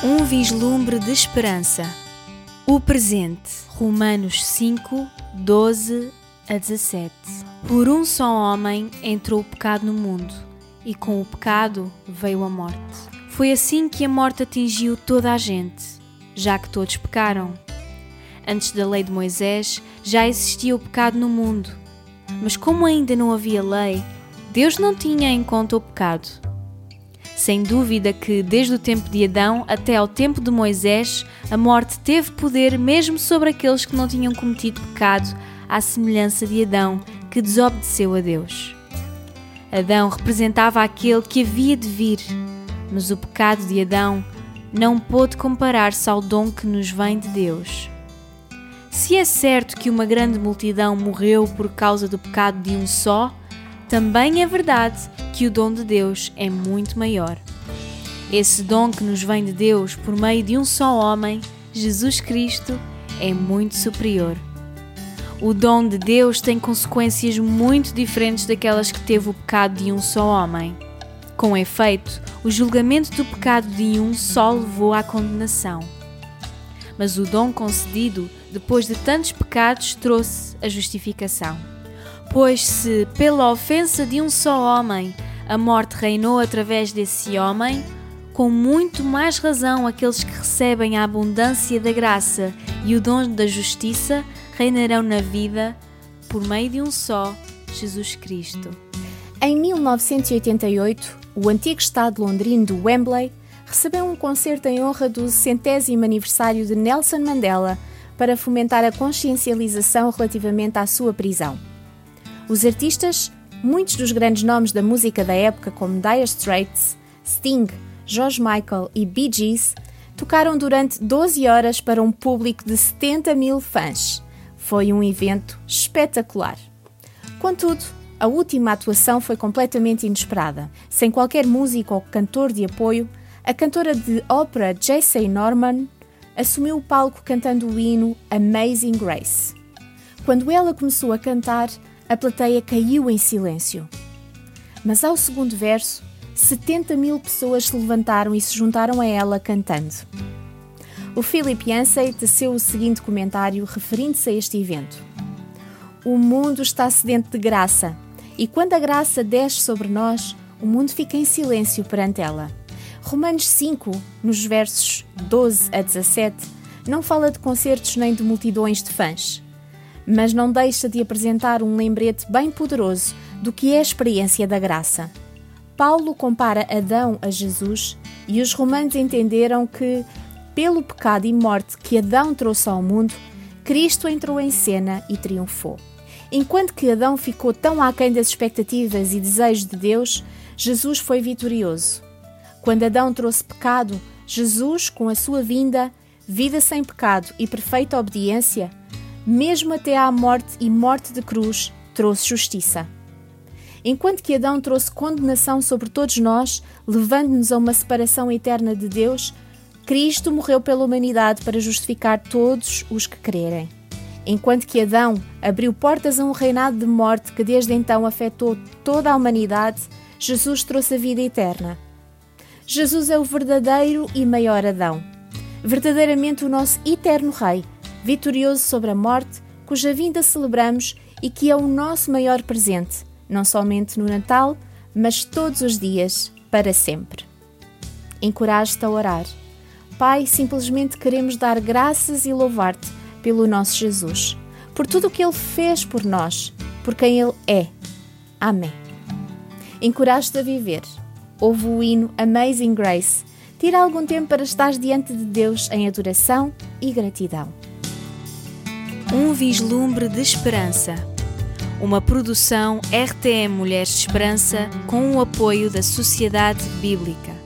Um vislumbre de esperança. O presente. Romanos 5, 12 a 17. Por um só homem entrou o pecado no mundo, e com o pecado veio a morte. Foi assim que a morte atingiu toda a gente, já que todos pecaram. Antes da lei de Moisés já existia o pecado no mundo, mas como ainda não havia lei, Deus não tinha em conta o pecado. Sem dúvida que, desde o tempo de Adão até ao tempo de Moisés, a morte teve poder mesmo sobre aqueles que não tinham cometido pecado, à semelhança de Adão, que desobedeceu a Deus. Adão representava aquele que havia de vir, mas o pecado de Adão não pôde comparar-se ao dom que nos vem de Deus. Se é certo que uma grande multidão morreu por causa do pecado de um só, também é verdade que o dom de Deus é muito maior. Esse dom que nos vem de Deus por meio de um só homem, Jesus Cristo, é muito superior. O dom de Deus tem consequências muito diferentes daquelas que teve o pecado de um só homem. Com efeito, o julgamento do pecado de um só levou à condenação. Mas o dom concedido, depois de tantos pecados, trouxe a justificação. Pois se, pela ofensa de um só homem, a morte reinou através desse homem, com muito mais razão aqueles que recebem a abundância da graça e o dom da justiça reinarão na vida por meio de um só, Jesus Cristo. Em 1988, o antigo estado londrino do Wembley recebeu um concerto em honra do centésimo aniversário de Nelson Mandela para fomentar a consciencialização relativamente à sua prisão. Os artistas, muitos dos grandes nomes da música da época, como Dire Straits, Sting, George Michael e Bee Gees, tocaram durante 12 horas para um público de 70 mil fãs. Foi um evento espetacular. Contudo, a última atuação foi completamente inesperada. Sem qualquer músico ou cantor de apoio, a cantora de ópera J.C. Norman assumiu o palco cantando o hino Amazing Grace. Quando ela começou a cantar, a plateia caiu em silêncio. Mas ao segundo verso, 70 mil pessoas se levantaram e se juntaram a ela cantando. O Philip Yancey teceu o seguinte comentário referindo-se a este evento: O mundo está sedento de graça, e quando a graça desce sobre nós, o mundo fica em silêncio perante ela. Romanos 5, nos versos 12 a 17, não fala de concertos nem de multidões de fãs mas não deixa de apresentar um lembrete bem poderoso do que é a experiência da graça. Paulo compara Adão a Jesus e os romanos entenderam que, pelo pecado e morte que Adão trouxe ao mundo, Cristo entrou em cena e triunfou. Enquanto que Adão ficou tão aquém das expectativas e desejos de Deus, Jesus foi vitorioso. Quando Adão trouxe pecado, Jesus, com a sua vinda, vida sem pecado e perfeita obediência, mesmo até à morte e morte de cruz, trouxe justiça. Enquanto que Adão trouxe condenação sobre todos nós, levando-nos a uma separação eterna de Deus, Cristo morreu pela humanidade para justificar todos os que crerem. Enquanto que Adão abriu portas a um reinado de morte que desde então afetou toda a humanidade, Jesus trouxe a vida eterna. Jesus é o verdadeiro e maior Adão, verdadeiramente o nosso eterno Rei vitorioso sobre a morte, cuja vinda celebramos e que é o nosso maior presente, não somente no Natal, mas todos os dias, para sempre. Encorajo-te a orar. Pai, simplesmente queremos dar graças e louvar-te pelo nosso Jesus, por tudo o que Ele fez por nós, por quem Ele é. Amém. Encorajo-te a viver. Ouve o hino Amazing Grace. Tira algum tempo para estar diante de Deus em adoração e gratidão. Um vislumbre de esperança. Uma produção RTM Mulheres de Esperança com o apoio da Sociedade Bíblica.